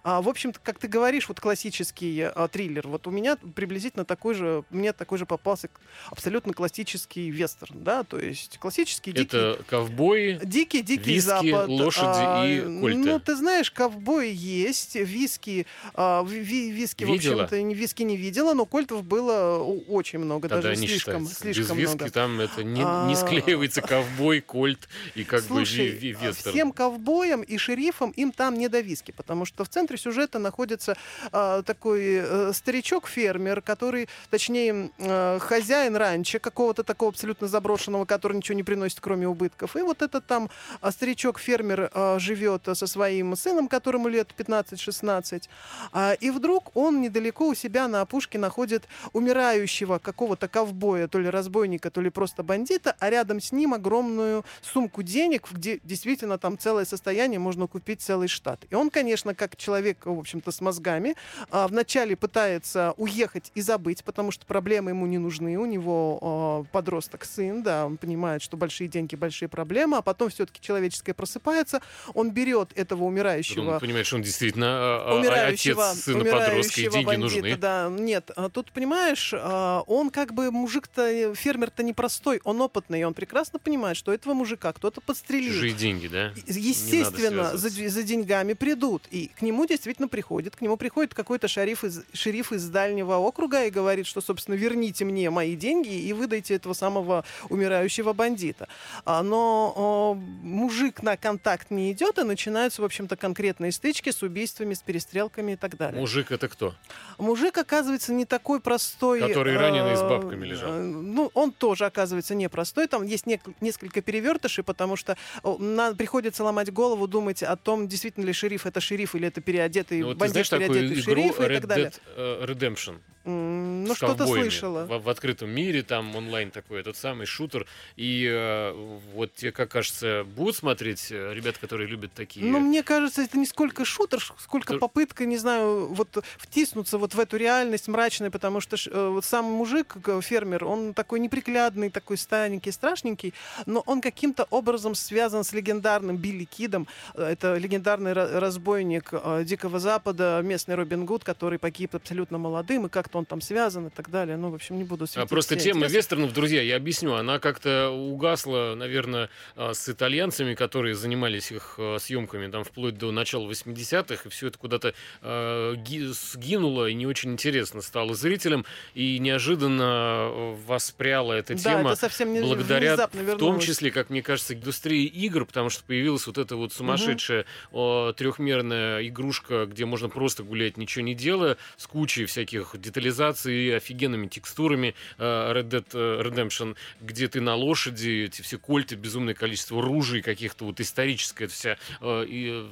А, В общем-то, как ты говоришь, вот классический а, триллер. Вот у меня приблизительно такой же, мне такой же попался абсолютно классический вестерн, да, то есть классический дикий... Это ковбои, Дикий, дикий Виски, запад. лошади и кольты. Ну, ты знаешь, ковбои есть, виски, а, ви- ви- виски, Видела? в общем-то, виски не видела, но кольтов было очень много, тогда даже слишком, считается. слишком Без виски много. там это не, А, не склеивается ковбой, кольт и как Слушай, бы а вестерн. всем ковбоям и шерифам им там не до виски, потому что в центре сюжета находится а, такой э, старичок-фермер, который, точнее, э, хозяин ранчо, какого-то такого абсолютно заброшенного, который ничего не приносит, кроме убытков. И вот этот там а, старичок-фермер а, живет со своим сыном, которому лет 15-16. А, и вдруг он недалеко у себя на опушке находит умирающего какого-то ковбоя, то ли разбойника, то ли просто бандита, а рядом с ним огромную сумку денег, где действительно там целое состояние, можно купить целый штат. И он, конечно, как человек, в общем-то, с мозгами, а, вначале пытается уехать и забыть, потому что проблемы ему не нужны. У него а, подросток сын, да, он понимает, что большие деньги, большие проблемы, а потом все-таки человеческое просыпается, он берет этого умирающего он понимает, что он действительно а, умирающего, отец сына подростка, и умирающего деньги бандита, нужны. Да, нет, тут понимаешь, он как бы мужик-то, э, фермер-то непростой, он опытный, он прекрасно понимает, что этого мужика кто-то подстрелит. Чужие деньги, да? Естественно, за, за деньгами придут. И к нему действительно приходит. К нему приходит какой-то шериф из, шериф из дальнего округа и говорит, что, собственно, верните мне мои деньги и выдайте этого самого умирающего бандита. А, но мужик на контакт не идет, и начинаются, в общем-то, конкретные стычки с убийствами, с перестрелками и так далее. Мужик это кто? Мужик, оказывается, не такой простой. Который раненый с э, бабками лежал. э, Ну, он тоже, оказывается, непростой. Там есть нек- несколько перевертышей, потому что на- приходится ломать голову, думать о том, действительно ли шериф это шериф или это переодетый Ну, вот бандит, знаешь такую переодетый игру шерифа и Red так далее. Dead э, Redemption? Ну, что-то слышала. В, в открытом мире, там онлайн такой, этот самый шутер. И э, вот тебе, как кажется, будут смотреть э, ребят, которые любят такие... Ну, мне кажется, это не сколько шутер, сколько Шутер. попытка, не знаю, вот втиснуться вот в эту реальность мрачную, потому что э, вот сам мужик, фермер, он такой неприглядный, такой старенький, страшненький, но он каким-то образом связан с легендарным Билли Кидом. Э, Это легендарный ра- разбойник э, Дикого Запада, местный Робин Гуд, который погиб абсолютно молодым, и как-то что он там связан и так далее. Ну, в общем, не буду А Просто тема интересы. вестернов, друзья, я объясню, она как-то угасла, наверное, а, с итальянцами, которые занимались их а, съемками там вплоть до начала 80-х, и все это куда-то ги- сгинуло, и не очень интересно стало зрителям, и неожиданно воспряла эта Да, тема. это совсем не благодаря в том числе, как мне кажется, индустрии игр, потому что появилась вот эта вот сумасшедшая о, трехмерная игрушка, где можно просто гулять, ничего не делая, с кучей всяких детализаций, офигенными текстурами э, Red Dead э, Redemption, где ты на лошади, эти все кольты, безумное количество ружей каких-то, вот историческая вся э, и,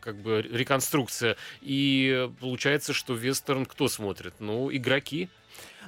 как бы реконструкция. И получается, что вестерн кто смотрит? Ну, игроки.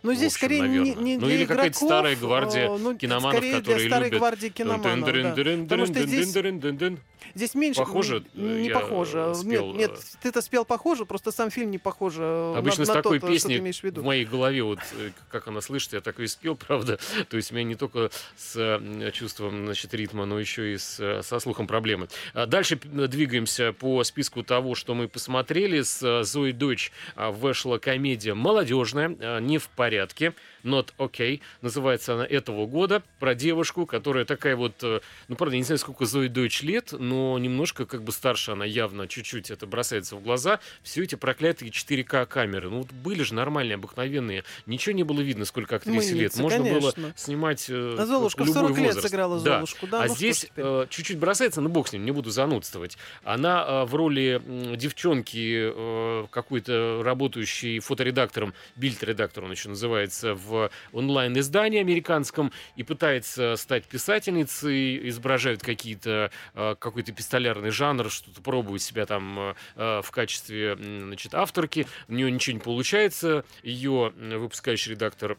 Ну, в здесь общем, скорее не, наверно. не Ну, для или какая-то игроков, старая гвардия э, ну, киноманов, скорее которые для старой любят. гвардии киноманов, да. Потому что здесь-. Здесь меньше... Похоже, Не я похоже. спел, Нет, нет, э, ты-то спел похоже, просто сам фильм не похож э, Обычно на, с на такой то, что ты песней в в моей голове, вот э, как она слышит, я так и спел, правда. То есть у меня не только с э, чувством значит, ритма, но еще и с, э, со слухом проблемы. А Дальше двигаемся по списку того, что мы посмотрели. С э, Зоей Дойч а, вышла комедия молодежная, а, не в порядке, not okay. Называется она этого года про девушку, которая такая вот, э, ну, правда, я не знаю, сколько Зои Дойч лет, но немножко как бы старше она явно, чуть-чуть это бросается в глаза. Все эти проклятые 4К камеры. Ну, вот были же нормальные, обыкновенные. Ничего не было видно, сколько актрисе лет. Мыльница, Можно было конечно. снимать э, А Золушка в любой 40 лет возраст. сыграла Да. Золушку. Да, а ну здесь э, чуть-чуть бросается, но бог с ним, не буду занудствовать. Она э, в роли девчонки, э, какой-то работающей фоторедактором, бильд-редактор он еще называется, в онлайн-издании американском, и пытается стать писательницей, изображает какие-то, э, какой-то пистолярный жанр, что-то пробует себя там э, э, в качестве значит, авторки. У нее ничего не получается. Ее выпускающий редактор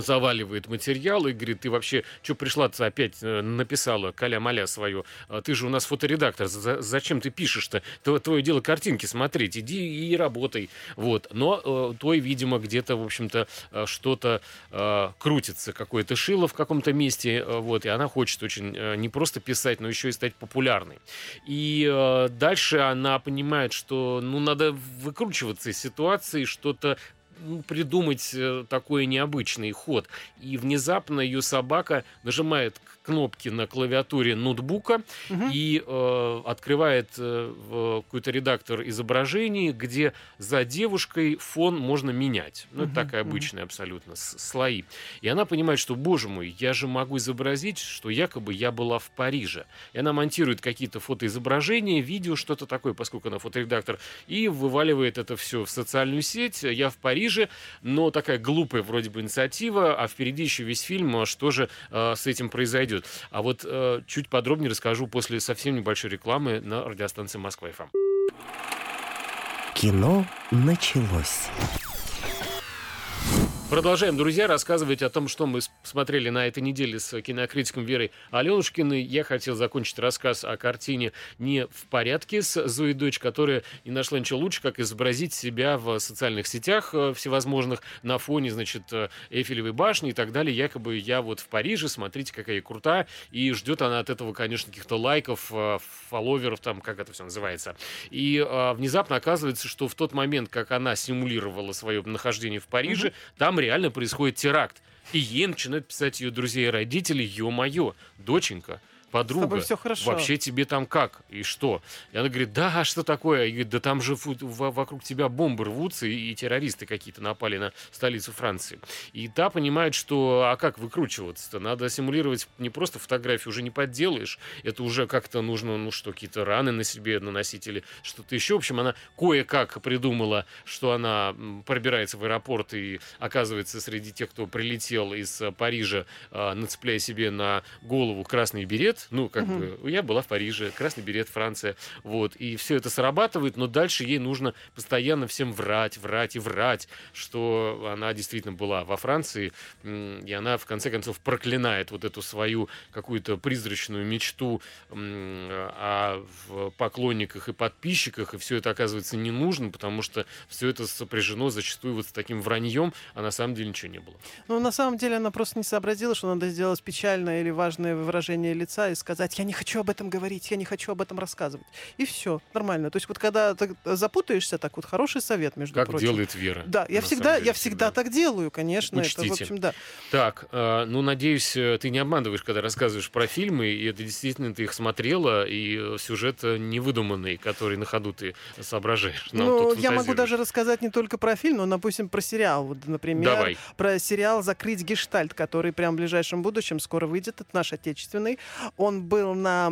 заваливает материал и говорит, ты вообще что пришла-то опять э, написала каля-маля свою, А ты же у нас фоторедактор, за- зачем ты пишешь-то? Тво- Твое дело картинки смотреть, иди и работай. Вот. Но э, той, видимо, где-то, в общем-то, э, что-то э, крутится, какое-то шило в каком-то месте, э, вот, и она хочет очень э, не просто писать, но еще и стать популярной. И э, дальше она понимает, что, ну, надо выкручиваться из ситуации, что-то ну, придумать э, такой необычный ход. И внезапно ее собака нажимает кнопки на клавиатуре ноутбука Мгм. и э, открывает э, какой-то редактор изображений, где за девушкой фон можно менять. Ну, это Мгм, такая обычная абсолютно с- слои. И она понимает, что, боже мой, я же могу изобразить, что якобы я была в Париже. И она монтирует какие-то фотоизображения, видео, что-то такое, поскольку она фоторедактор, и вываливает это все в социальную сеть. Я в Париже, но такая глупая вроде бы инициатива, а впереди еще весь фильм, а что же э, с этим произойдет. А вот э, чуть подробнее расскажу после совсем небольшой рекламы на радиостанции Москва ФМ. Кино началось. Продолжаем, друзья, рассказывать о том, что мы смотрели на этой неделе с кинокритиком Верой Аленушкиной. Я хотел закончить рассказ о картине «Не в порядке» с Зоей Дочь, которая не нашла ничего лучше, как изобразить себя в социальных сетях э, всевозможных на фоне, значит, э, Эйфелевой башни и так далее. Якобы я вот в Париже, смотрите, какая я крутая. И ждет она от этого, конечно, каких-то лайков, э, фолловеров, там, как это все называется. И внезапно оказывается, что в тот момент, как она симулировала свое нахождение в Париже, там реально происходит теракт. И ей начинают писать ее друзья и родители, ё-моё, доченька, подруга, всё хорошо. вообще тебе там как и что? И она говорит, да, а что такое? И говорит, да там же фу- во- вокруг тебя бомбы рвутся, и, и террористы какие-то напали на столицу Франции. И та понимает, что, а как выкручиваться-то? Надо симулировать не просто фотографию, уже не подделаешь, это уже как-то нужно, ну что, какие-то раны на себе наносить или что-то еще. В общем, она кое-как придумала, что она пробирается в аэропорт и оказывается среди тех, кто прилетел из э, Парижа, э, нацепляя себе на голову красный берет. Ну, как Мгм. бы, я была в Париже, красный берет, Франция. Вот. И все это срабатывает, но дальше ей нужно постоянно всем врать, врать и врать, что она действительно была во Франции. И она, в конце концов, проклинает вот эту свою какую-то призрачную мечту о в поклонниках и подписчиках, и все это оказывается не нужно, потому что все это сопряжено зачастую вот с таким враньем, а на самом деле ничего не было. Ну, на самом деле, она просто не сообразила, что надо сделать печальное или важное выражение лица, и сказать, я не хочу об этом говорить, я не хочу об этом рассказывать. И все, нормально. То есть вот когда ты запутаешься, так вот хороший совет, между как прочим. делает Вера. Да, я всегда, деле, я всегда так делаю, конечно. Учтите. Это, в общем, да. Так, э, ну, надеюсь, э, ты не обманываешь, когда рассказываешь про фильмы, и это действительно ты их смотрела, и э, сюжет не выдуманный, который на ходу ты соображаешь. ну, я могу даже рассказать не только про фильм, но, допустим, про сериал. Вот, например, Давай. про сериал «Закрыть гештальт», который прямо в ближайшем будущем скоро выйдет. Это наш отечественный. Он был на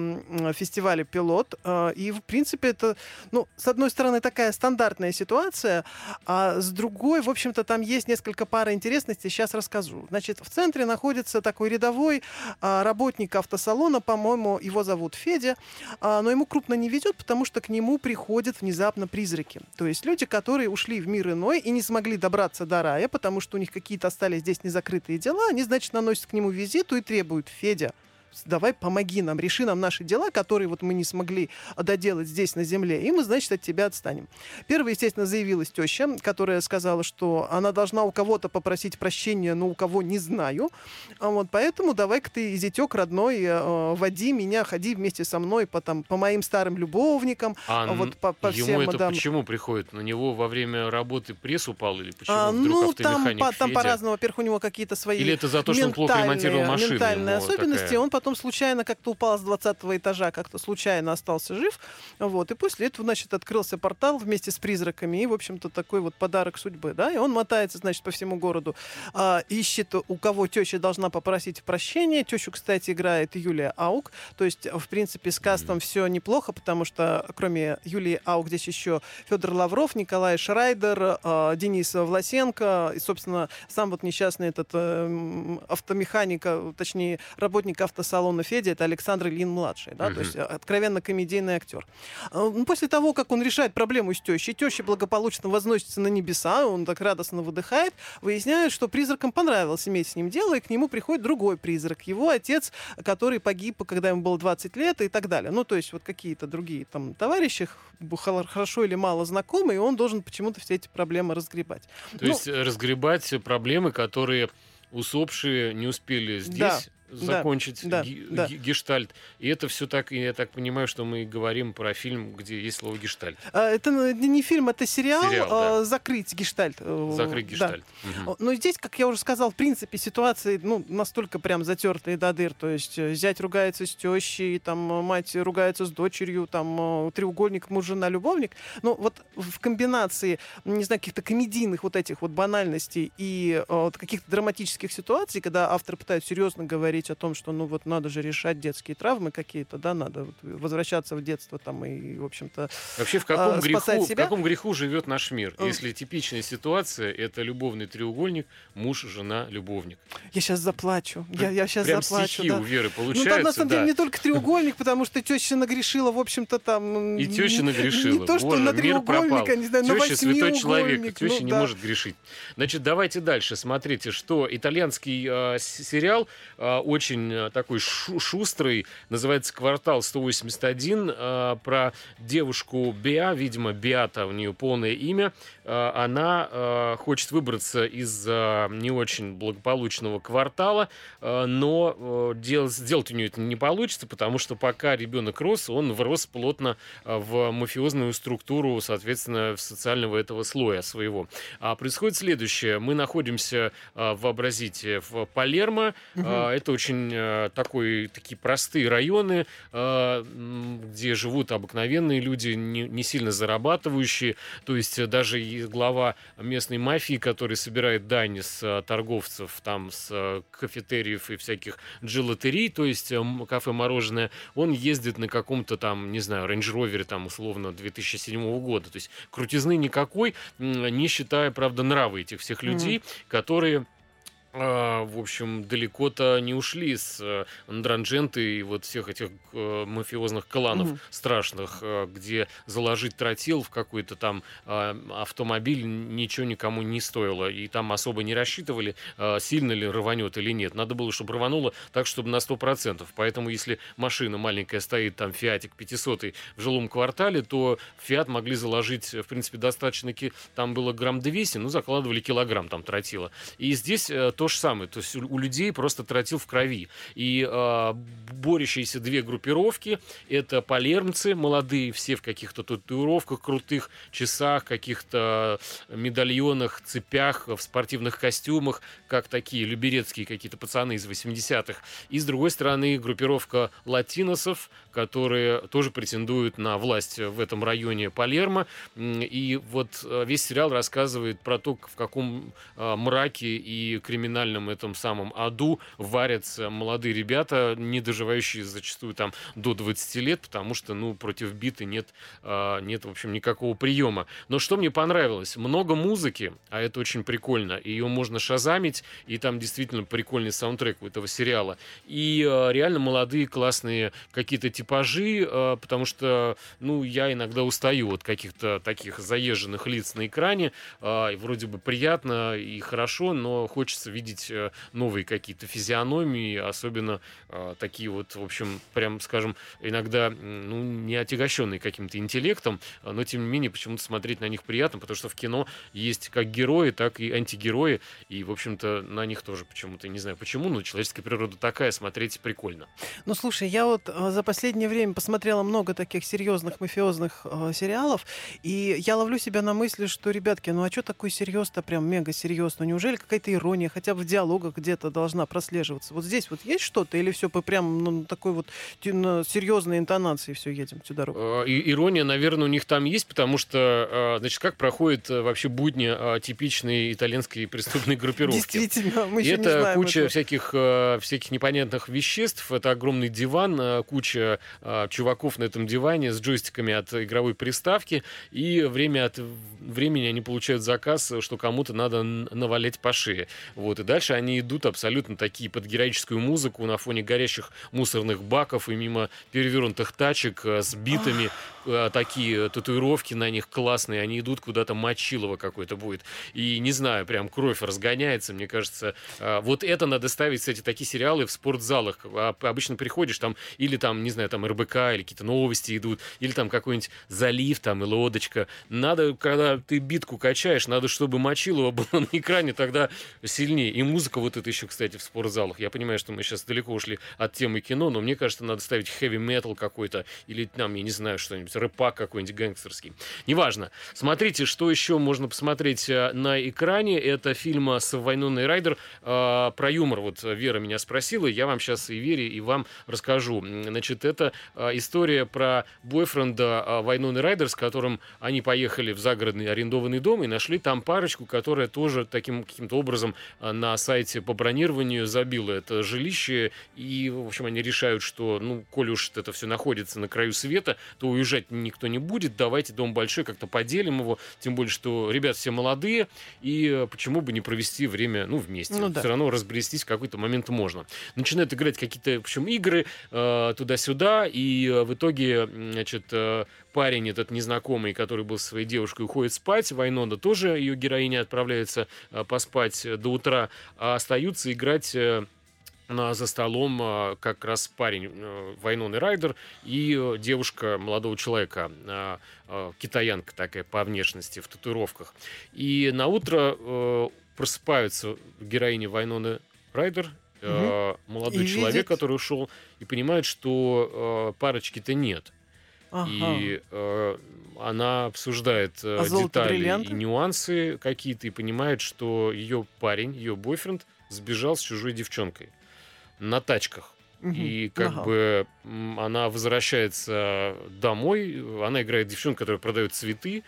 фестивале «Пилот», и, в принципе, это, ну, с одной стороны, такая стандартная ситуация, а с другой, в общем-то, там есть несколько пар интересностей, сейчас расскажу. Значит, в центре находится такой рядовой а, работник автосалона, по-моему, его зовут Федя, но ему крупно не ведет, потому что к нему приходят внезапно призраки. То есть люди, которые ушли в мир иной и не смогли добраться до рая, потому что у них какие-то остались здесь незакрытые дела, они, значит, наносят к нему визиту и требуют Федя, давай помоги нам, реши нам наши дела, которые вот мы не смогли доделать здесь на земле, и мы, значит, от тебя отстанем. Первая, естественно, заявилась теща, которая сказала, что она должна у кого-то попросить прощения, но у кого не знаю. А вот поэтому давай-ка ты, зятек родной, э, води меня, ходи вместе со мной по, там, по моим старым любовникам, а вот по, по ему всем это мадам. почему приходит? На него во время работы пресс упал или почему А, вдруг ну, там, по, там по-разному. Во-первых, у него какие-то свои Или это за то, что он плохо ремонтировал машину? Ментальные особенности. такая- Он потом случайно как-то упал с 20 этажа, как-то случайно остался жив. Вот. И после этого, значит, открылся портал вместе с призраками. И, в общем-то, такой вот подарок судьбы. Да? И он мотается, значит, по всему городу. а, ищет, у кого теща должна попросить прощения. Тещу, кстати, играет Юлия Аук. То есть, в принципе, с кастом все неплохо, потому что кроме Юлии Аук здесь еще Федор Лавров, Николай Шрайдер, а, Денис Власенко и, собственно, сам вот несчастный этот э, автомеханик, а, точнее, работник автосалона Федя, это Александр Ильин-младший, да, Мгм. то есть э, откровенно комедийный актер. А, ну, После того, как он решает проблему с тещей, теща благополучно возносится на небеса, он так радостно выдыхает, выясняет, что призракам понравилось иметь с ним дело, и к нему приходит другой призрак, его отец, который погиб, когда ему было 20 лет и так далее. Ну, то есть вот какие-то другие там товарищи, хорошо или мало знакомые, и он должен почему-то все эти проблемы разгребать. То Ну, есть э, разгребать проблемы, которые усопшие не успели здесь Да, закончить да, ги- да. гештальт. И это все так, я так понимаю, что мы говорим про фильм, где есть слово гештальт. А, Это ну, не фильм, это сериал, Сериал, а, «Закрыть гештальт». э, Закрыть да. гештальт. Мгм. О, Но здесь, как я уже сказал, в принципе, ситуации ну, настолько прям затертые до дыр. То есть э, зять ругается с тещей, там э, мать ругается с дочерью, там треугольник муж, жена, любовник. Но вот в комбинации, не знаю, каких-то комедийных вот этих вот банальностей и вот каких-то драматических ситуаций, когда автор пытается серьезно говорить о том, что ну вот надо же решать детские травмы какие-то, да, надо вот возвращаться в детство там и, в общем-то, Вообще, в каком, а, греху, спасать в себя? каком греху живет наш мир? Если типичная ситуация это любовный треугольник, муж, жена, любовник. я сейчас заплачу, я, я сейчас Прям заплачу. стихи да. у Веры Ну, там, на получаются. самом да. деле, не только треугольник, потому что теща нагрешила, в общем-то, там... И теща нагрешила. Не то, что Боже, на мир пропал. треугольника, не знаю, на Теща святой человек, восьмиугольник. теща ну не да. может грешить. Значит, давайте дальше. Смотрите, что итальянский э, сериал э, очень э, такой шу- шустрый, называется «Квартал 181», э, про девушку Беа, видимо, Беата у нее полное имя. Э, она хочет выбраться из не очень благополучного квартала, но дел- сделать у нее это не получится, потому что пока ребенок рос, он врос плотно в мафиозную структуру, соответственно, в социального этого слоя своего. А происходит следующее. Мы находимся, вообразите, в Палермо. Э, Это очень э, такой, такие простые районы, э, где живут обыкновенные люди, не, не сильно зарабатывающие. То есть э, даже глава местной мафии, который собирает дань с э, торговцев, там, с э, кафетериев и всяких джилатерий, то есть э, кафе-мороженое, он ездит на каком-то там, не знаю, рейндж-ровере там условно 2007 года. То есть крутизны никакой, не считая, правда, нравы этих всех людей, которые а, в общем, далеко-то не ушли с э, Андрандженты и вот всех этих э, мафиозных кланов Мгм. страшных, э, где заложить тротил в какой-то там э, автомобиль ничего никому не стоило. И там особо не рассчитывали, э, сильно ли рванет или нет. Надо было, чтобы рвануло так, чтобы на 100%. Поэтому, если машина маленькая стоит, там, Фиатик 500 в жилом квартале, то Фиат могли заложить, в принципе, достаточно, там было грамм 200, ну, закладывали килограмм там тротила. И здесь то же самое. То есть у, людей просто тротил в крови. И э, борющиеся две группировки — это палермцы молодые, все в каких-то татуировках крутых, часах, каких-то медальонах, цепях, в спортивных костюмах, как такие люберецкие какие-то пацаны из 80-х. И, с другой стороны, группировка латиносов, которые тоже претендуют на власть в этом районе Палермо. И вот э, весь сериал рассказывает про то, в каком э, мраке и криминальном этом самом аду варятся молодые ребята, не доживающие зачастую там до 20 лет, потому что, ну, против биты нет, э, нет, в общем, никакого приема. Но что мне понравилось? Много музыки, а это очень прикольно. Ее можно шазамить, и там действительно прикольный саундтрек у этого сериала. И реально молодые классные какие-то типажи, потому что, ну, я иногда устаю от каких-то таких заезженных лиц на экране. Вроде бы приятно и хорошо, но хочется видеть э, новые какие-то физиономии, особенно э, такие вот, в общем, прям, скажем, иногда ну, не отягощенные каким-то интеллектом, но тем не менее почему-то смотреть на них приятно, потому что в кино есть как герои, так и антигерои, и, в общем-то, на них тоже почему-то, не знаю почему, но человеческая природа такая, смотреть прикольно. Ну, слушай, я вот э, за последнее время посмотрела много таких серьезных мафиозных э, сериалов, и я ловлю себя на мысли, что, ребятки, ну а что такой серьез-то прям мега серьезно? Неужели какая-то ирония хотя бы в диалогах где-то должна прослеживаться? Вот здесь вот есть что-то или все по прям ну, такой вот серьезной интонации все едем всю дорогу? Э, и, ирония, наверное, у них там есть, потому что, значит, как проходит вообще будни типичной итальянской преступной группировки? Действительно, мы еще Это не знаем куча этого. всяких, всяких непонятных веществ, это огромный диван, куча чуваков на этом диване с джойстиками от игровой приставки, и время от времени они получают заказ, что кому-то надо навалять по шее. Вот, и дальше они идут абсолютно такие под героическую музыку на фоне горящих мусорных баков и мимо перевернутых тачек э, с битами, э, такие татуировки на них классные, они идут куда-то мочилово какой-то будет. И не знаю, прям кровь разгоняется, мне кажется. Э, вот это надо ставить, кстати, такие сериалы в спортзалах. А, обычно приходишь там, или там, не знаю, там РБК, или какие-то новости идут, или там какой-нибудь залив там и лодочка. Надо, когда ты битку качаешь, надо, чтобы Мочилова было на экране тогда сильнее. И музыка вот это еще, кстати, в спортзалах. Я понимаю, что мы сейчас далеко ушли от темы кино, но мне кажется, надо ставить хэви-метал какой-то, или там, я не знаю, что-нибудь, рэпак какой-нибудь гангстерский. Неважно. Смотрите, что еще можно посмотреть э, на экране. Это фильм с Вайноной Райдер э, про юмор. Вот Вера меня спросила, я вам сейчас и Вере, и вам расскажу. Значит, это э, история про бойфренда э, Вайноны Райдер, с которым они поехали в загородный арендованный дом и нашли там парочку, которая тоже таким каким-то образом на сайте по бронированию забила это жилище. И, в общем, они решают, что, ну, коли уж это все находится на краю света, то уезжать никто не будет. Давайте дом большой, как-то поделим его. Тем более, что ребят все молодые, и э, почему бы не провести время, ну, вместе. Ну, да. Все равно разбрестись в какой-то момент можно. Начинают играть какие-то, в общем, игры э, туда-сюда, и э, в итоге, значит, э, парень этот незнакомый, который был со своей девушкой, уходит спать. Вайнона тоже, ее героиня, отправляется э, поспать до утра, а остаются играть э, за столом э, как раз парень Вайнон Райдер и девушка молодого человека, китаянка такая по внешности, в татуировках. И на утро просыпаются героини Вайноны Райдер, угу. молодой и человек, видит... который ушел, и понимает, что парочки-то нет. Ага. И э, она обсуждает э, А детали бриллианты? и нюансы какие-то и понимает, что ее парень, ее бойфренд сбежал с чужой девчонкой на тачках. И как Ага. бы она возвращается домой, она играет девчонку, которая продает цветы,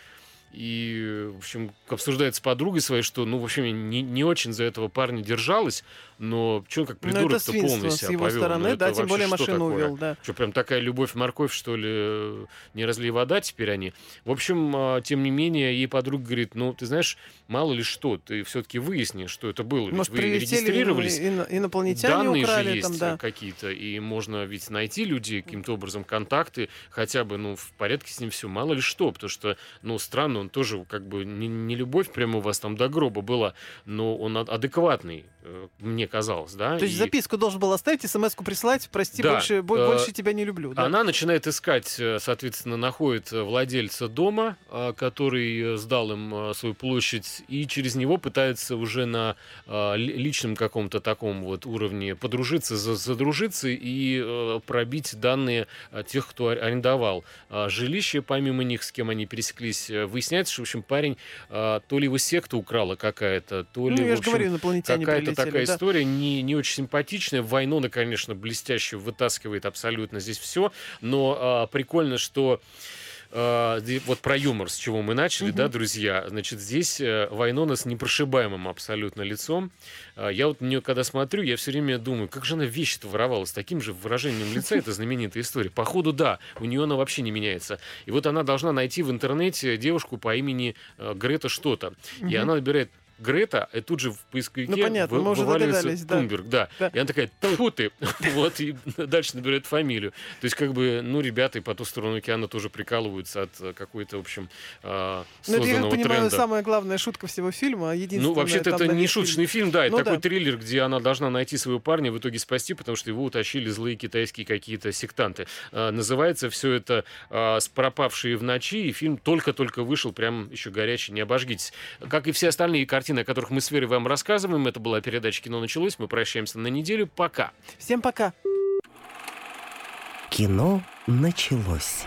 и, в общем, обсуждает с подругой своей, что, ну, в общем, не, не очень за этого парня держалась, но что как Ну, придурок-то полный с себя его повел. стороны, Ну, да, тем более машину увел, да. Что, прям такая любовь-морковь, что ли, не разлей вода теперь они? В общем, а, тем не менее, ей подруга говорит, ну, ты знаешь, мало ли что, ты все-таки выясни, что это было. Ведь Может, вы прилетели регистрировались, ино- инопланетяне данные украли же есть там, да. какие-то, и можно ведь найти людей, каким-то образом контакты, хотя бы, ну, в порядке с ним все, мало ли что, потому что, ну, странно, он тоже как бы не, не любовь прямо у вас там до гроба была, но он ад- адекватный, мне казалось, да. То есть И записку должен был оставить, смс-ку прислать, прости, Да, больше, бо- э, больше тебя не люблю. да. Она начинает искать, э, соответственно, находит э, владельца дома, э, который э, сдал им э, свою площадь, и через него пытается уже на э, ли- личном каком-то таком вот уровне подружиться, за- задружиться и э, пробить данные э, тех, кто ар- арендовал э, жилище, помимо них, с кем они пересеклись. Э, Выясняется, что, в общем, парень э, то ли его секта украла какая-то, то ли, Ну, в я же общем, говорю, Какая-то прилетели. такая да. история, не, не очень симпатичная. Вайнона, конечно, блестяще вытаскивает абсолютно здесь все. Но а, прикольно, что а, вот про юмор, с чего мы начали, Мгм. да, друзья. Значит, здесь э, Вайнона с непрошибаемым абсолютно лицом. А, Я вот на нее, когда смотрю, я все время думаю, как же она вещи-то воровала с таким же выражением лица, это знаменитая история. Походу, да, у нее она вообще не меняется. И вот она должна найти в интернете девушку по имени э, Грета что-то. И Мгм. она набирает Грета, и тут же в поисковике Ну, понятно, вы- мы уже вываливается догадались, да. Тунберг, да. Да. И она такая, тьфу ты, вот, и дальше набирает фамилию. То есть, как бы, ну, ребята и по ту сторону океана тоже прикалываются от э, какой-то, в общем, а, Ну, это, я созданного как понимаю, тренда. самая главная шутка всего фильма. Ну, вообще-то это не шуточный фильм, да, это Ну такой да. триллер, где она должна найти своего парня, в итоге спасти, потому что его утащили злые китайские какие-то сектанты. А, называется все это а, «С пропавшие в ночи», и фильм только-только вышел, прям еще горячий, не обожгитесь. Как и все остальные картины, о которых мы с Верой вам рассказываем, это была передача «Кино началось», мы прощаемся на неделю, пока. Всем пока. Кино началось.